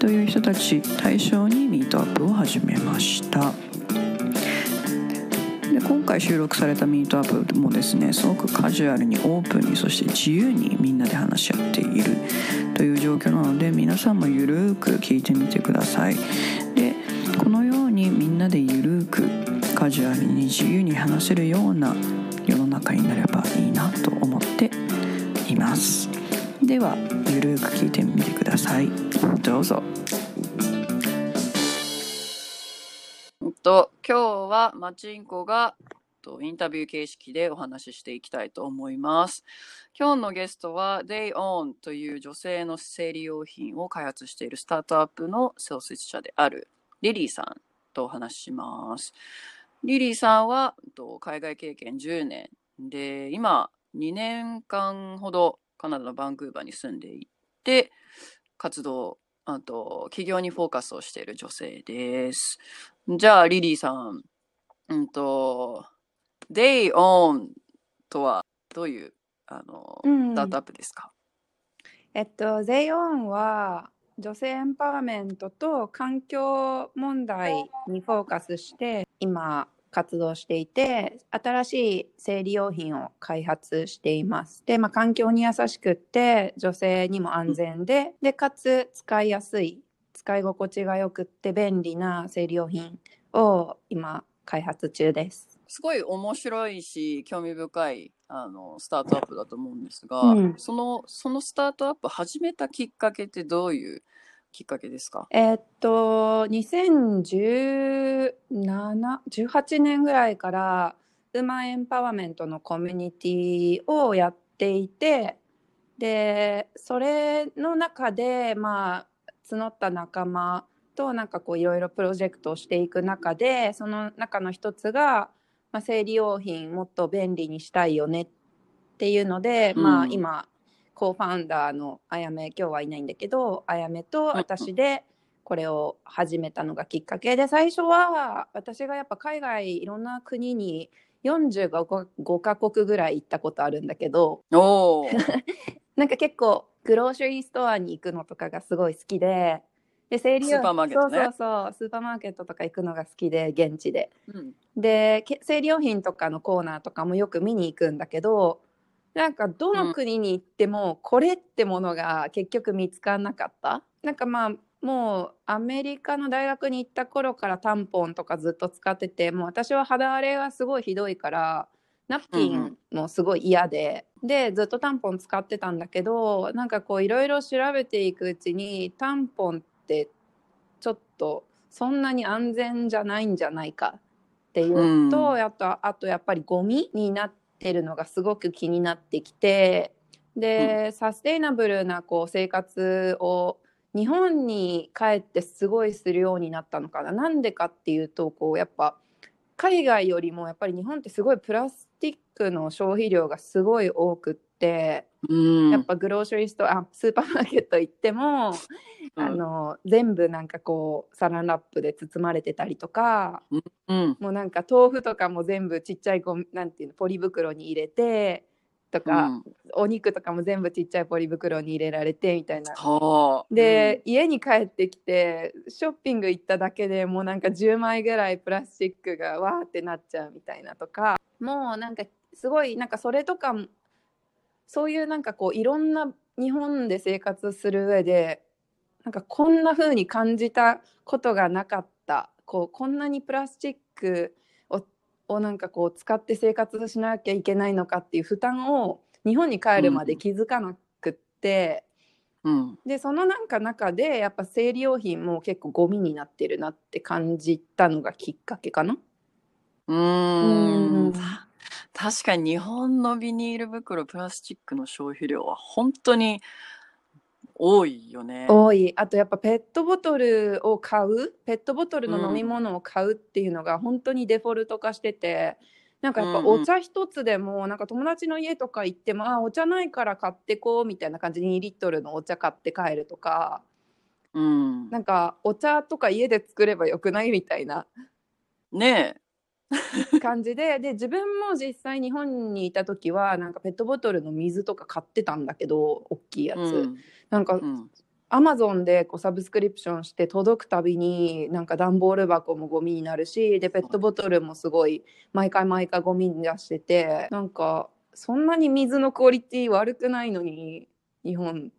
という人たち対象にミートアップを始めました。で今回収録されたミートアップもですねすごくカジュアルにオープンにそして自由にみんなで話し合っているという状況なので皆さんもゆるーく聞いてみてください。でこのようにみんなでゆるーくカジュアルに自由に話せるような世の中になればではゆるく聞いてみてくださいどうぞと今日はマチンコがとインタビュー形式でお話ししていきたいと思います。今日のゲストは Day On という女性の生理用品を開発しているスタートアップの創設者であるリリーさんとお話しします。リリーさんは海外経験10年で今2年間ほどカナダのバンクーバーに住んでいて活動あと企業にフォーカスをしている女性です。じゃあリリーさん、うんと Day On とはどういうあの、うんスタートアップですか？えっと、ゼイオンは女性エンパワーメントと環境問題にフォーカスして今活動していて新しい生理用品を開発しています。で、まあ、環境に優しくって女性にも安全ででかつ使いやすい使い心地がよくって便利な生理用品を今開発中です。すごい面白いし興味深いあのスタートアップだと思うんですが、うんそのそのスタートアップ始めたきっかけってどういうきっかけですか？えーっと、2017、18年ぐらいから、ウーマンエンパワーメントのコミュニティをやっていて、で、それの中で、まあ、募った仲間と、なんかこう、いろいろプロジェクトをしていく中で、その中の一つが、まあ、生理用品もっと便利にしたいよねっていうので、まあ、うん今、コーファウンダーのあやめ今日はいないんだけどあやめと私でこれを始めたのがきっかけで最初は私がやっぱ海外いろんな国に45カ国ぐらい行ったことあるんだけど なんか結構グローシャリーストアに行くのとかがすごい好きでで生理用スーパーマーケットね。そうそうそうスーパーマーケットとか行くのが好きで現地で。うん。でけ生理用品とかのコーナーとかもよく見に行くんだけどなんかどの国に行ってもこれってものが結局見つからなかった？なんかまあもうアメリカの大学に行った頃からタンポンとかずっと使っててもう私は肌荒れがすごいひどいからナプキンもすごい嫌で、でずっとタンポン使ってたんだけどなんかこういろいろ調べていくうちにタンポンってちょっとそんなに安全じゃないんじゃないかっていうのと、うんあとあとやっぱりゴミになってるのがすごく気になってきてで、サステイナブルなこう生活を日本に帰ってすごいするようになったのかな。なんでかっていうとこうやっぱ海外よりもやっぱり日本ってすごいプラスチックの消費量がすごい多くって、うんやっぱグローシャリーストアあスーパーマーケット行っても、うん。あの全部なんかこうサランラップで包まれてたりとかうんもうなんか豆腐とかも全部ちっちゃいなんていうのポリ袋に入れてとか、うん。お肉とかも全部ちっちゃいポリ袋に入れられてみたいな。はあで、家に帰ってきてショッピング行っただけでもうなんか10枚ぐらいプラスチックがわーってなっちゃうみたいなとかもうなんかすごいなんかそれとかもそういうなんかこういろんな日本で生活する上でなんかこんな風に感じたことがなかった。こうこんなにプラスチックををなんかこう使って生活しなきゃいけないのかっていう負担を日本に帰るまで気づかなくって。うん。でそのなんか中でやっぱ生理用品も結構ゴミになってるなって感じたのがきっかけかな。うん確かに日本のビニール袋プラスチックの消費量は本当に多いよね。多い。あとやっぱペットボトルを買う？ペットボトルの飲み物を買うっていうのが本当にデフォルト化しててなんかやっぱお茶一つでもなんか友達の家とか行っても、あお茶ないから買ってこうみたいな感じで2リットルのお茶買って帰るとかうん。なんかお茶とか家で作ればよくない？みたいな。ね感じでで自分も実際日本にいた時はなんかペットボトルの水とか買ってたんだけど大きいやえ。つ、うん。なんかうん。アマゾンでこうサブスクリプションして届くたびになんか段ボール箱もゴミになるしでペットボトルもすごい毎回毎回ゴミに出しててなんかそんなに水のクオリティ悪くないのに日本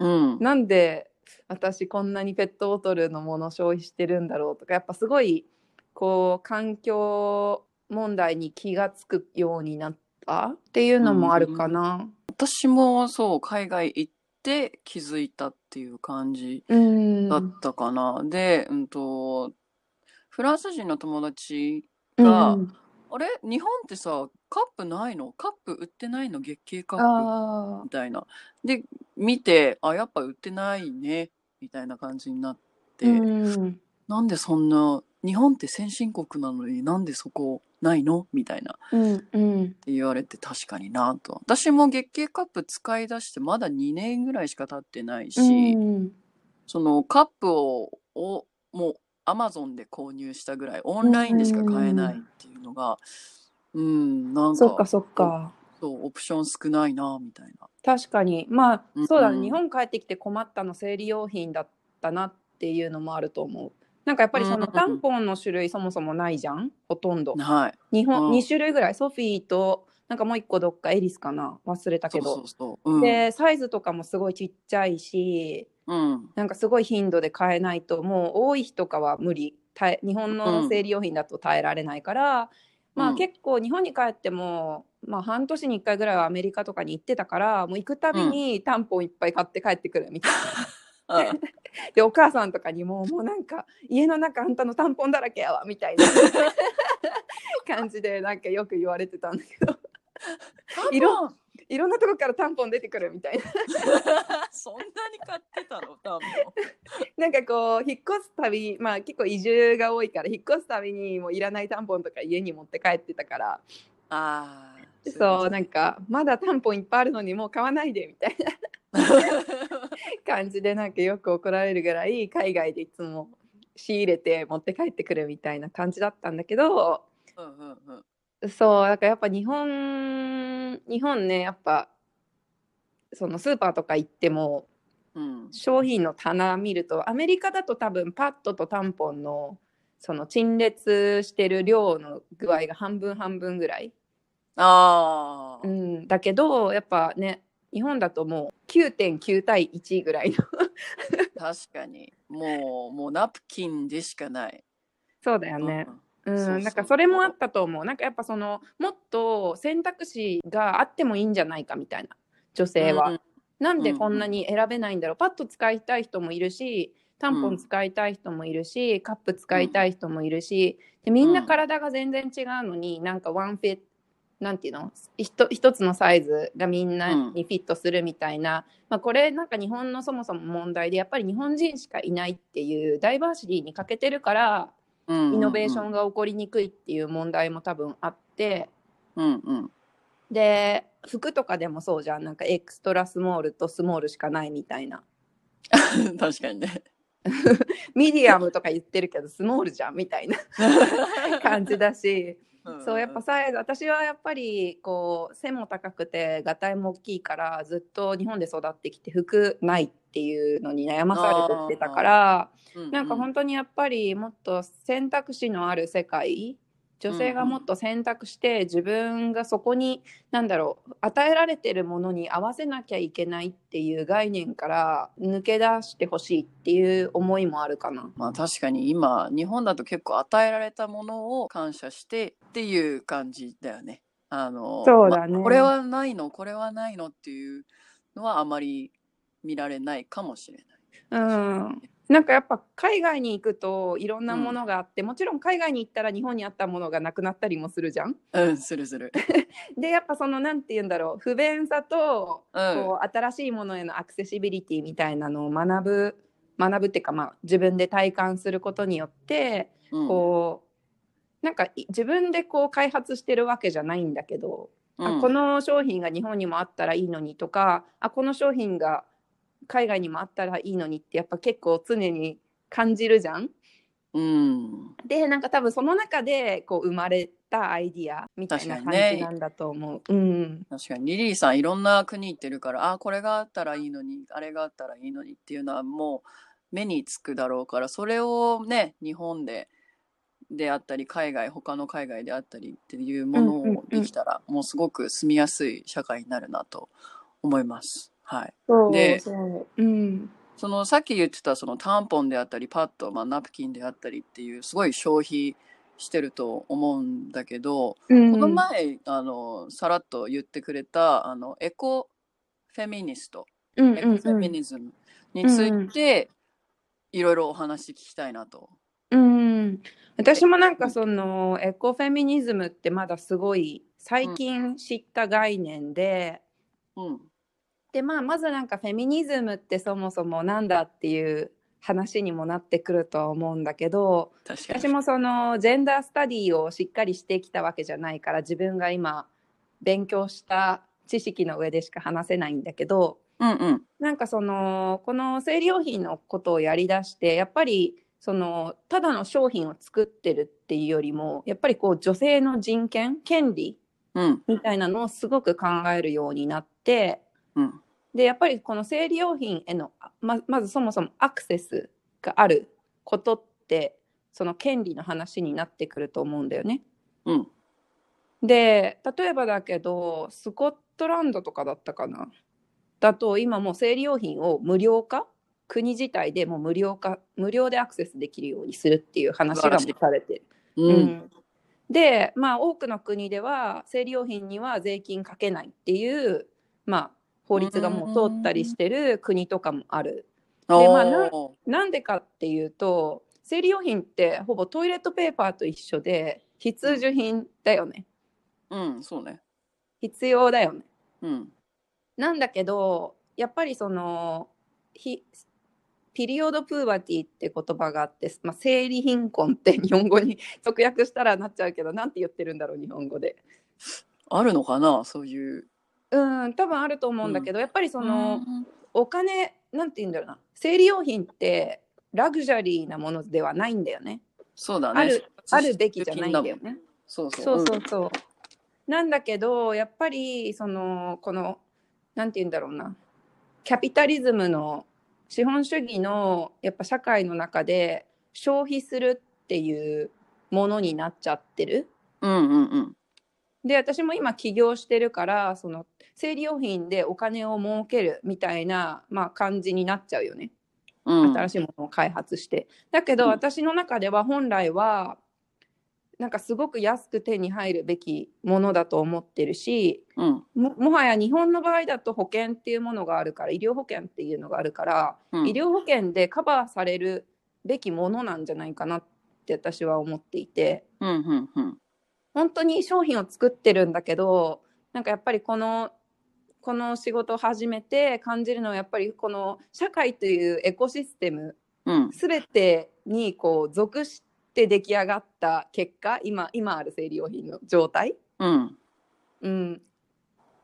うん。なんで私こんなにペットボトルのもの消費してるんだろうとかやっぱすごいこう環境問題に気がつくようになった？っていうのもあるかな。私もそう、海外行って気づいたっていう感じうんだったかな。で、うんと、フランス人の友達うが、ん。あれ？日本ってさ、カップないの？カップ売ってないの？月経カップ？あみたいな。で、見て、あ、やっぱ売ってないね、みたいな感じになって、ーうん。なんでそんな、日本って先進国なのになんでそこないの？みたいな。っうんうんて言われて確かになと。私も月経カップ使い出してまだ2年ぐらいしか経ってないし、うんそのカップを、をもうアマゾンで購入したぐらい、オンラインでしか買えないっていうのが、うん、なんか、そっかそっかそう、オプション少ないな、みたいな。確かにまあうんそうだね日本帰ってきて困ったの生理用品だったなっていうのもあると思うなんかやっぱりそのうんタンポンの種類そもそもないじゃん？ほとんど。はい。日本うん。2種類ぐらい？ソフィーとなんかもう一個どっかエリスかな？忘れたけど。でサイズとかもすごいちっちゃいしうん。なんかすごい頻度で買えないともう多い日とかは無理。耐え日本の生理用品だと耐えられないから、まあうん。結構日本に帰っても、まあ、半年に1回ぐらいはアメリカとかに行ってたからもう行くたびにタンポンいっぱい買って帰ってくるみたいな。うん。でお母さんとかにももうなんか家の中あんたのタンポンだらけやわみたいな。感じでなんかよく言われてたんだけど。色いろんなとこからタンポン出てくるみたいな。そんなに買ってたの？多分。なんかこう引っ越すたびまあ結構移住が多いから引っ越すたびにもういらないタンポンとか家に持って帰ってたから。ああ。そうなんかまだタンポンいっぱいあるのにもう買わないでみたいな 感じでなんかよく怒られるぐらい海外でいつも仕入れて持って帰ってくるみたいな感じだったんだけどうんうんうん。そうだからやっぱ日本日本ねやっぱそのスーパーとか行ってもうん。商品の棚見るとアメリカだと多分パッドとタンポンのその陳列してる量の具合が半分半分ぐらい、ああ。うん、だけどやっぱね日本だともう9.9対1ぐらいの。確かに。もう、もうナプキンでしかない。そうだよね。うん、なんかそれもあったと思う。なんかやっぱそのもっと選択肢があってもいいんじゃないかみたいな。女性は、うんなんでこんなに選べないんだろう、パッと使いたい人もいるしタンポン使いたい人もいるし、カップ使いたい人もいるしでみんな体が全然違うのに、なんかワンフィットなんていうの？ひと一つのサイズがみんなにフィットするみたいな、まあ、これなんか日本のそもそも問題でやっぱり日本人しかいないっていうダイバーシティに欠けてるからうんうんうん。イノベーションが起こりにくいっていう問題も多分あって。うんうん。で服とかでもそうじゃん。なんかエクストラスモールとスモールしかないみたいな。確かにね。ミディアムとか言ってるけどスモールじゃんみたいな。感じだしそうやっぱサイズ私はやっぱりこう背も高くてがたいも大きいからずっと日本で育ってきて服ないっていうのに悩まされてきてたからなんか本当にやっぱりもっと選択肢のある世界女性がもっと選択して自分がそこに何だろう与えられてるものに合わせなきゃいけないっていう概念から抜け出してほしいっていう思いもあるかな。まあ確かに今日本だと結構与えられたものを感謝してっていう感じだよね。あのそうだねまあこれはないのこれはないのっていうのはあまり見られないかもしれない。うん、なんかやっぱ海外に行くといろんなものがあって、もちろん海外に行ったら日本にあったものがなくなったりもするじゃん。うん、するする。でやっぱそのなんて言うんだろう不便さとうん。こう新しいものへのアクセシビリティみたいなのを学ぶ学ぶっていうかまあ自分で体感することによってうんこうなんかい自分でこう開発してるわけじゃないんだけど、うんあこの商品が日本にもあったらいいのにとかあこの商品が海外にもあったらいいのにってやっぱ結構常に感じるじゃん。うん。でなんか多分その中でこう生まれたアイディアみたいな感確かにねじなんだと思う。うん確かにリリーさんいろんな国行ってるからあこれがあったらいいのにあれがあったらいいのにっていうのはもう目につくだろうからそれをね日本でであったり海外他の海外であったりっていうものをできたらもうすごく住みやすい社会になるなと思います。はい、そうでそううん。そのさっき言ってたそのタンポンであったりパッド、まあ、ナプキンであったりっていうすごい消費してると思うんだけど、うん。この前あのさらっと言ってくれたあのエコフェミニスト、うんエコフェミニズムについて、いろいろお話聞きたいなと。うん、私もなんかそのエコフェミニズムってまだすごい最近知った概念で、うんでまあまずなんかフェミニズムってそもそもなんだっていう話にもなってくるとは思うんだけど私もそのジェンダースタディをしっかりしてきたわけじゃないから自分が今勉強した知識の上でしか話せないんだけどうんうん。なんかそのこの生理用品のことをやりだしてやっぱりそのただの商品を作ってるっていうよりもやっぱりこう女性の人権権利うん。みたいなのをすごく考えるようになってうん。でやっぱりこの生理用品へのままずそもそもアクセスがあることってその権利の話になってくると思うんだよね。うん。で例えばだけどスコットランドとかだったかな。だと今もう生理用品を無料化？国自体でもう無料化？無料でアクセスできるようにするっていう話がされてる。うん。うん。でまあ多くの国では生理用品には税金かけないっていう、まあ、法律がもう通ったりしてる国とかもある。でまあななんでかっていうと生理用品ってほぼトイレットペーパーと一緒で必需品だよねうんそうね必要だよね。うんなんだけどやっぱりそのひピリオドプーバティって言葉があって、まあ、生理貧困って日本語に 直訳したらなっちゃうけどなんて言ってるんだろう日本語で。あるのかなそういううん多分あると思うんだけど、やっぱりその、うんお金なんて言うんだろうな生理用品ってラグジュアリーなものではないんだよね。そうだねあるあるべきじゃないんだよね。そうそうそうそうそう。なんだけどやっぱりそのこのなんて言うんだろうなキャピタリズムの資本主義のやっぱ社会の中で消費するっていうものになっちゃってる。うんうんうんで私も今起業してるからその生理用品でお金を儲けるみたいな、まあ、感じになっちゃうよね。うん。新しいものを開発して。だけど、うん。私の中では本来はなんかすごく安く手に入るべきものだと思ってるしうん。ももはや日本の場合だと保険っていうものがあるから医療保険っていうのがあるから、うん。医療保険でカバーされるべきものなんじゃないかなって私は思っていて。うんうんうん本当に商品を作ってるんだけどなんかやっぱりこのこの仕事を始めて感じるのはやっぱりこの社会というエコシステムうん。全てにこう属して出来上がった結果今今ある生理用品の状態、うん。うん、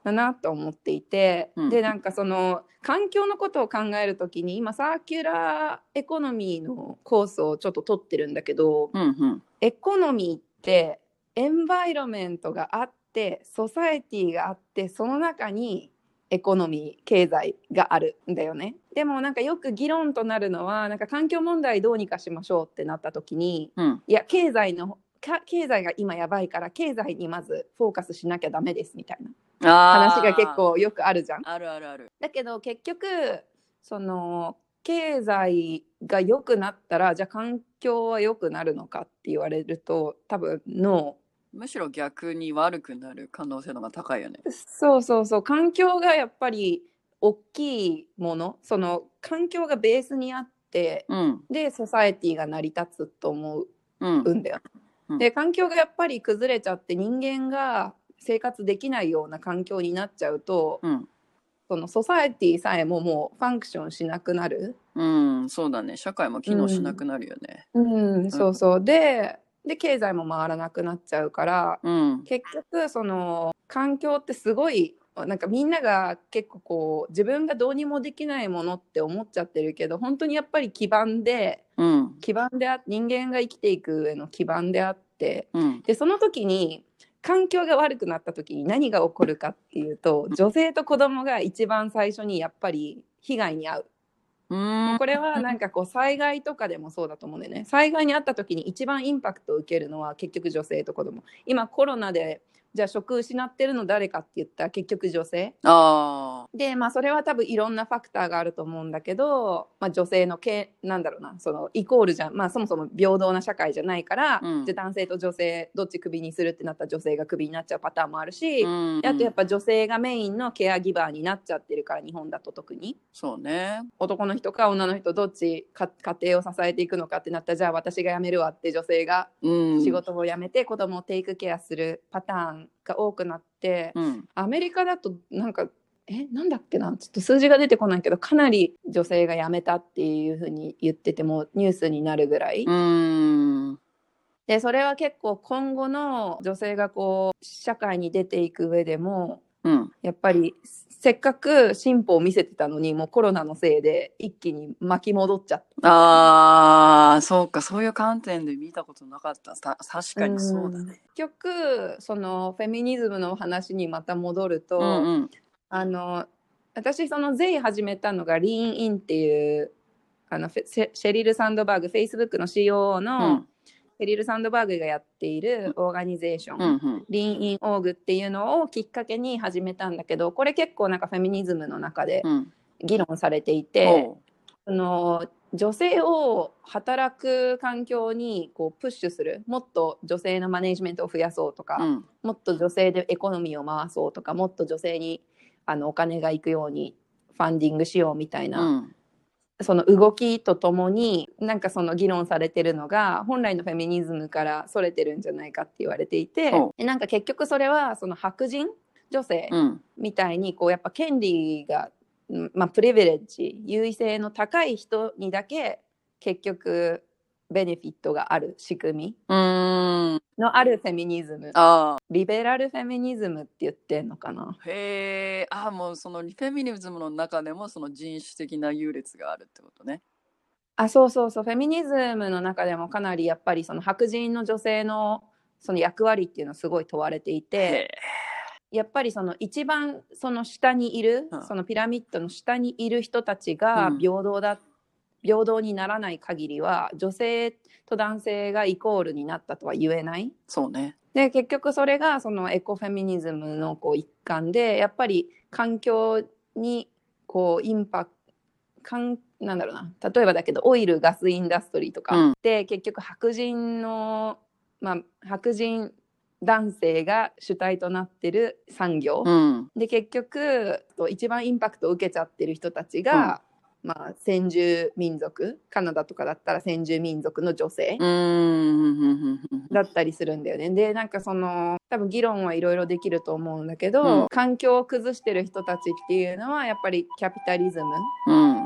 だなと思っていて、うん。でなんかその環境のことを考える時に今サーキュラーエコノミーのコースをちょっと取ってるんだけどうんうん。エコノミーってエンバイロメントがあってソサエティがあってその中にエコノミー経済があるんだよね。でもなんかよく議論となるのはなんか環境問題どうにかしましょうってなった時にうん。いや経済のか経済が今やばいから経済にまずフォーカスしなきゃダメですみたいな話が結構よくあるじゃん。あるあるある。だけど結局その経済が良くなったらじゃあ環境は良くなるのかって言われると多分ノむしろ逆に悪くなる可能性の方が高いよねーそうそうそう環境がやっぱり大きいものその環境がベースにあっててうん。でソサエティが成り立つと思うん。うんだよ。うんで環境がやっぱり崩れちゃって人間が生活できないような環境になっちゃうとうん。そのソサエティさえももうファンクションしなくなる。うん。そうだね。社会も機能しなくなるよね。うん、そうそうでで経済も回らなくなっちゃうからうん。結局その環境ってすごいなんかみんなが結構こう自分がどうにもできないものって思っちゃってるけど本当にやっぱり基盤でうん。基盤であ人間が生きていく上の基盤であってうん。でその時に環境が悪くなった時に何が起こるかっていうと女性と子供が一番最初にやっぱり被害に遭う。うん。これはなんかこう災害とかでもそうだと思うんだよね災害に遭った時に一番インパクトを受けるのは結局女性と子供今コロナでじゃあ職失ってるの誰かって言ったら結局女性ああ。でまあそれは多分いろんなファクターがあると思うんだけど、まあ、女性のけなんだろうなそのイコールじゃんまあそもそも平等な社会じゃないから、うんじゃあ男性と女性どっちクビにするってなったら女性がクビになっちゃうパターンもあるし、うん。であとやっぱ女性がメインのケアギバーになっちゃってるから日本だと特に。そうね。男の人か女の人どっちか家庭を支えていくのかってなったらじゃあ私が辞めるわって女性がうん。仕事を辞めて子供をテイクケアするパターンが多くなって、うん。アメリカだとなんかえなんだっけな？ちょっと数字が出てこないけどかなり女性が辞めたっていうふうに言っててもニュースになるぐらい、うん。でそれは結構今後の女性がこう社会に出ていく上でもうん。やっぱりせっかく進歩を見せてたのにもうコロナのせいで一気に巻き戻っちゃった。ああ、そうか。そういう観点で見たことなかった。た確かにそうだね。結局そのフェミニズムの話にまた戻ると、うんうん。あの私そのゼイ始めたのがリーンインっていうあのフェシェリル・サンドバーグ Facebook の COO うのんシェリル・サンドバーグがやっているオーガニゼーション、うんうん。リーンインオーグっていうのをきっかけに始めたんだけどこれ結構なんかフェミニズムの中でうん。議論されていて、ほその女性を働く環境にこうプッシュするもっと女性のマネジメントを増やそうとか、う。うん。もっと女性でエコノミーを回そうとかもっと女性にあのお金が行くようにファンディングしようみたいな、うん。その動きとともになんかその議論されてるのが本来のフェミニズムからそれてるんじゃないかって言われていてなんか結局それはその白人女性うん。みたいにこうやっぱ権利が、うんまあ、プリヴィレッジ優位性の高い人にだけ結局ベネフィットがある仕組み。のあるフェミニズムああ。リベラルフェミニズムって言ってんのかな？へえ。ああ、もうそのフェミニズムの中でもその人種的な優劣があるってことね。あそうそうそうフェミニズムの中でもかなりやっぱりその白人の女性のその役割っていうのはすごい問われていてへやっぱりその一番その下にいる、うんそのピラミッドの下にいる人たちがうん平等だ、平等にならない限りは女性と男性がイコールになったとは言えない。そうね。で結局それがそのエコフェミニズムのこう一環でやっぱり環境にこうインパクかんなんだろうな例えばだけどオイルガスインダストリーとか、うんで結局白人の、まあ、白人男性が主体となってる産業、うん。で結局一番インパクトを受けちゃってる人たちが、まあ、先住民族カナダとかだったら先住民族の女性。だったりするんだよね。でなんかその多分議論はいろいろできると思うんだけど、うん環境を崩してる人たちっていうのはやっぱりキャピタリズムうん。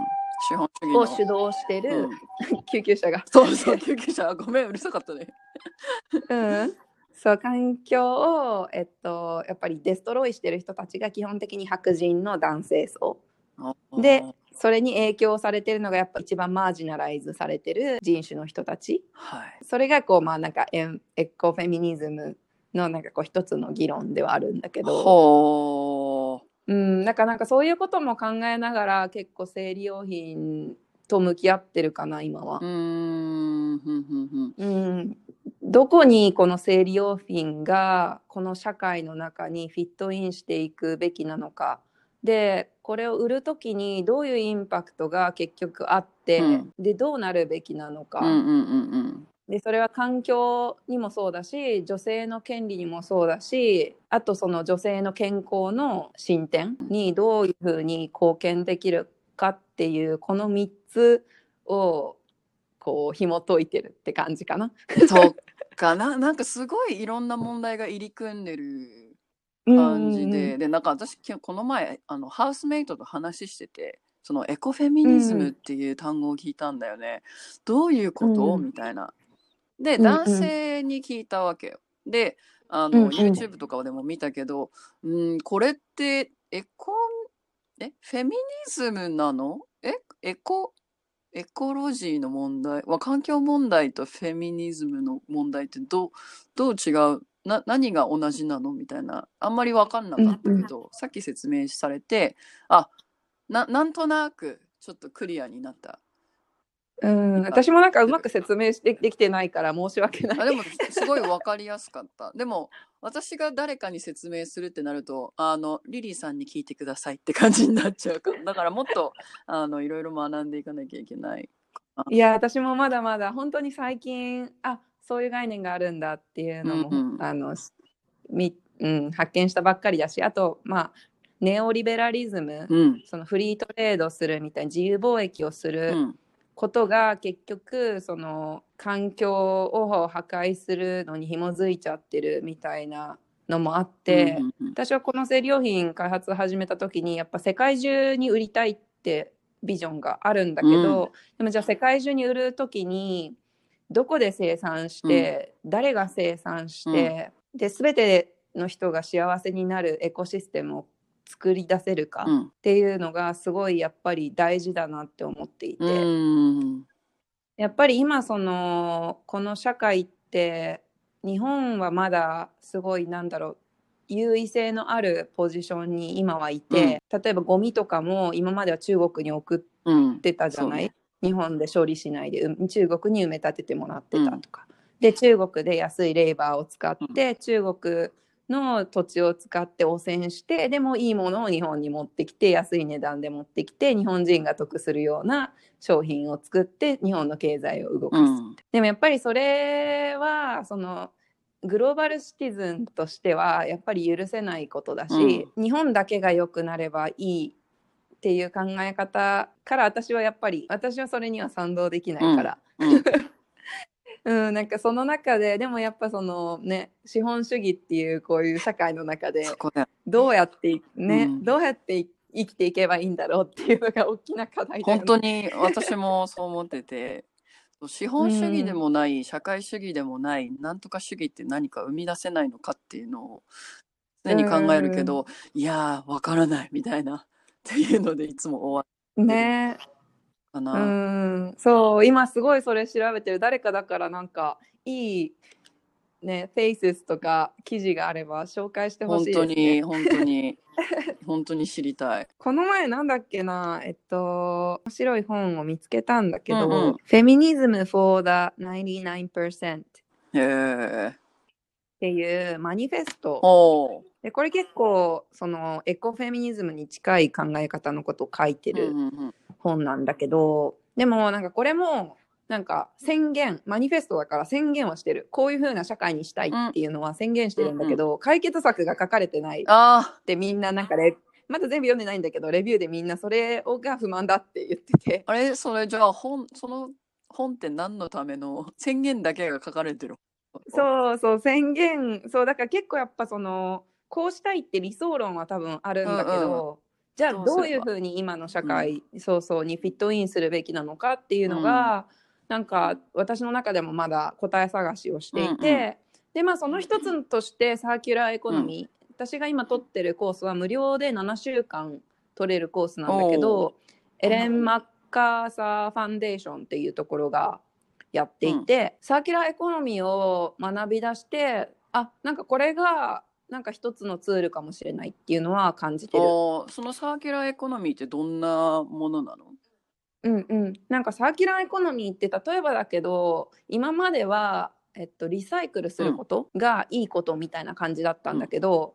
資本主義の。を主導してる、うん救急車が。そうそう、救急車。ごめん、うるさかったね。うんそう環境を、えっと、やっぱりデストロイしてる人たちが基本的に白人の男性層でそれに影響されてるのがやっぱ一番マージナライズされてる人種の人たち。はい。それがこうまあなんかエンエコフェミニズムのなんかこう一つの議論ではあるんだけど、ほう。ん、なんかなんかそういうことも考えながら結構生理用品と向き合ってるかな今は。うん、どこにこの生理用品がこの社会の中にフィットインしていくべきなのか。でこれを売る時にどういうインパクトが結局あって、うん。でどうなるべきなのか、でそれは環境にもそうだし女性の権利にもそうだしあとその女性の健康の進展にどういうふうに貢献できるかっていうこの3つをこう紐解いてるって感じかな。そうかな。なんかすごいいろんな問題が入り組んでる感じで、でなんか私きこの前あのハウスメイトと話しててそのエコフェミニズムっていう単語を聞いたんだよね。どういうこと、うん。みたいな。でうんうん。男性に聞いたわけよ。であの、うんうん。YouTube とかでも見たけど、うん、これってエコえ？フェミニズムなの？え？エコエコロジーの問題？は環境問題とフェミニズムの問題ってどうどう違う？な何が同じなの？みたいなあんまり分かんなかったけど、さっき説明されてあななんとなくちょっとクリアになった。うん、私もなんかうまく説明してできてないから申し訳ない。あでもすごい分かりやすかった。でも私が誰かに説明するってなるとあのリリーさんに聞いてくださいって感じになっちゃうからだからもっとあのいろいろ学んでいかなきゃいけないいや私もまだまだ本当に最近あそういう概念があるんだっていうのも、うんうん。あのしみ、うん、発見したばっかりだしあとまあネオリベラリズム、うん。そのフリートレードするみたいな自由貿易をすうるん。ことが結局その環境を破壊するのに紐づいちゃってるみたいなのもあって、うんうんうん。私はこの生理用品開発始めた時にやっぱ世界中に売りたいってビジョンがあるんだけど、でもじゃあ世界中に売る時にどこで生産して、誰が生産して、で全ての人が幸せになるエコシステムを作り出せるかうん。っていうのがすごいやっぱり大事だなって思っていて、うん。やっぱり今そのこの社会って日本はまだすごいなんだろう優位性のあるポジションに今はいて、例えばゴミとかも今までは中国に送うんってたじゃない、そうね日本で処理しないでうん中国に埋め立ててもらってたとか、で中国で安いレーバーを使って、中国の土地を使って汚染してでもいいものを日本に持ってきて安い値段で持ってきて日本人が得するような商品を作って日本の経済を動かす、うん。でもやっぱりそれはそのグローバルシティズンとしてはやっぱり許せないことだし、日本だけが良くなればいいっていう考え方から私はやっぱり私はそれには賛同できないから、うん。うんなんかその中ででもやっぱそのね資本主義っていうこういう社会の中でどうやっていね、うん。どうやって生きていけばいいんだろうっていうのが大きな課題だよね。本当に私もそう思ってて資本主義でもない、社会主義でもないなんとか主義って何か生み出せないのかっていうのを常に考えるけど、いやーわからないみたいなっていうのでいつも終わねるかな。うん。そう今すごいそれ調べてる。誰かだからなんかいいねフェイスとか記事があれば紹介してほ本しいです、ね、当に本当に。本当に知りたい。この前なんだっけなえっと面白い本を見つけたんだけど、うんうん。フェミニズム for the 99%っへえ。ていうマニフェスト。でこれ結構そのエコフェミニズムに近い考え方のことを書いてるうんうんうん。本なんだけど、でもなんかこれもなんか宣言マニフェストだから宣言はしてる。こういう風な社会にしたいっていうのは宣言してるんだけど、解決策が書かれてないっあてみんななんかレまだ全部読んでないんだけどレビューでみんなそれをが不満だって言ってて。ああれ？それじゃあ本その本って何のための？宣言だけが書かれてるそう。そう宣言そうだから結構やっぱそのこうしたいって理想論は多分あるんだけど、じゃあどうすれば。どういうふうに今の社会、そうそうに fit in するべきなのかっていうのが、なんか私の中でもまだ答え探しをしていて、うんうでまあその一つとしてサーキュラーエコノミー、私が今取ってるコースは無料で7週間取れるコースなんだけどエレン・マッカーサー・ファンデーションっていうところがやっていて、サーキュラーエコノミーを学び出してあなんかこれがなんか一つのツールかもしれないっていうのは感じてる。そのサーキュラーエコノミーってどんなものなの？うんうん、なんかサーキュラーエコノミーって例えばだけど今までは、えっと、リサイクルすることがいいことみたいな感じだったんだけど、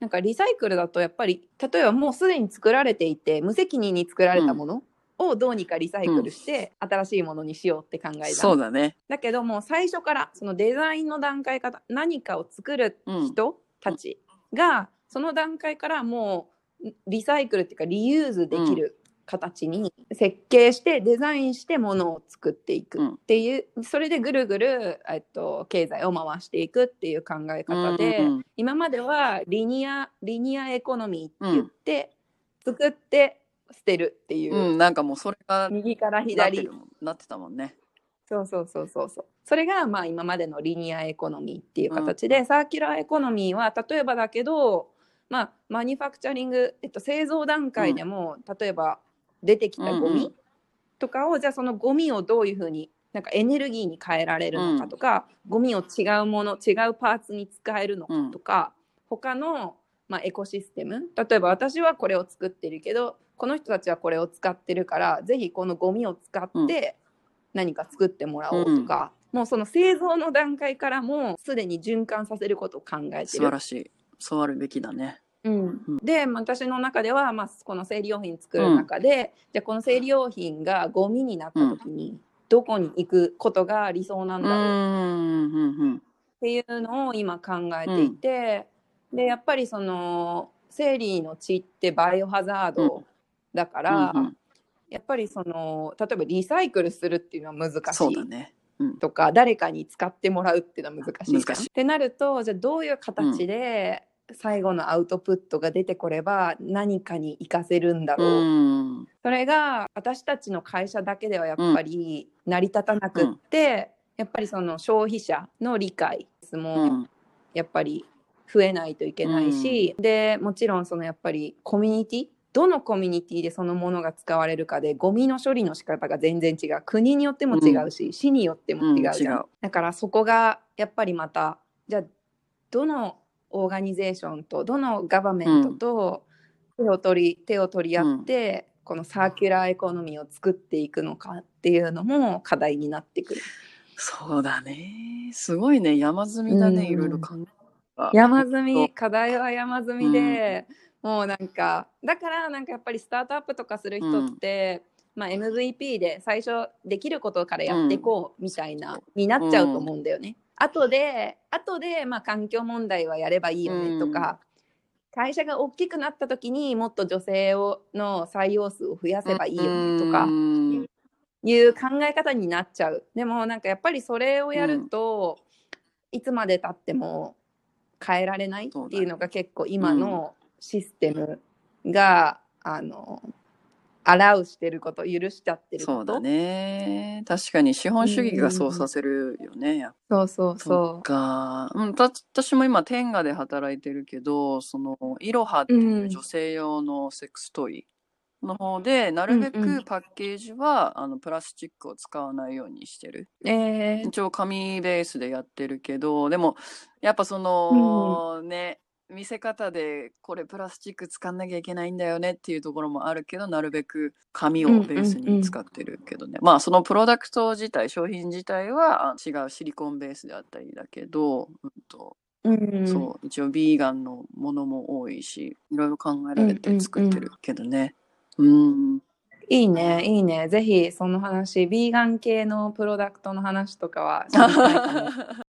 なんかリサイクルだとやっぱり例えばもうすでに作られていて無責任に作られたものをどうにかリサイクルして新しいものにしようって考えじゃんそうだね。だけどもう最初からそのデザインの段階から何かを作る人たちがその段階からもうリサイクルっていうかリユーズできる形に設計してデザインしてものを作っていくっていう、それでぐるぐる、えっと、経済を回していくっていう考え方で、うんうん今まではリニアリニアエコノミーって言って、作って捨てるっていう、うん、なんかもうそれが右からなって左なってたもんね。そうそうそうそうそう。それがまあ今までのリニアエコノミーっていう形で、サーキュラーエコノミーは例えばだけどまあ manufacturing、えっと、製造段階でも、例えば出てきたゴミうん。うんとかを、じゃあそのゴミをどういうふうになんかエネルギーに変えられるのかとか、ゴミを違うもの違うパーツに使えるのかとか、他の、まあ、エコシステム。例えば私はこれを作ってるけどこの人たちはこれを使ってるからぜひこのゴミを使って何か作ってもらおうとか、もうその製造の段階からもすでに循環させることを考えてる。素晴らしい。そうあるべきだね。うん。うん。でまあ私の中では、まあ、この生理用品作る中で、じゃあこの生理用品がゴミになった時に、どこに行くことが理想なんうん、うだろうっん、うん、ていうのを今考えていて、でやっぱりその生理の血ってバイオハザードだから、うんうん。やっぱりその例えばリサイクルするっていうのは難しいね。うん、とか誰かに使ってもらうっていうのは難しい。難しい。ってなるとじゃあどういう形で最後のアウトプットが出てこれば何かに活かせるんだうろう、ん、それが私たちの会社だけではやっぱり成り立たなくって、やっぱりその消費者の理解もうん、やっぱり増えないといけないし、でもちろんそのやっぱりコミュニティどのコミュニティでそのものが使われるかでゴミの処理の仕方が全然違う。国によっても違うし、市によっても違うじゃん、うんだからそこがやっぱりまたじゃあどの organization とどの government と手を取り手を取り合って、このサーキュラーエコノミーを作っていくのかっていうのも課題になってくる。そうだね。すごいね。山積みだね。うん。いろいろ考えた山積み。課題は山積みで、もうなんかだからなんかやっぱりスタートアップとかする人って、まあ、MVP で最初できることからやっていこうみたいな、になっちゃうと思うんだよね。後で後でまあ環境問題はやればいいよねとか、会社が大きくなった時にもっと女性をの採用数を増やせばいいよねとかうん。いう考え方になっちゃう。でもなんかやっぱりそれをやると、いつまでたっても変えられないっていうのが結構今のシステムが、あのアラウしてること許しちゃってることそうだね。確かに資本主義がそうさせるよね。やっそうそうそそうか。うん、た私も今、天下で働いてるけど、その、イロハっていう女性用のセックストイの方で、なるべうんうんくパッケージは、あの、プラスチックを使わないようにしてる。えー一応紙ベースでやってるけど、でも、やっぱその、ね、見せ方でこれプラスチック使んなきゃいけないんだよねっていうところもあるけど、なるべく紙をベースに使ってるけどね。まあそのプロダクト自体、商品自体はあ違うシリコンベースであったりだけど、うんとうんそう、一応ビーガンのものも多いし、いろいろ考えられて作ってるけどね。うん。いいねいいねぜひその話ビーガン系のプロダクトの話とかは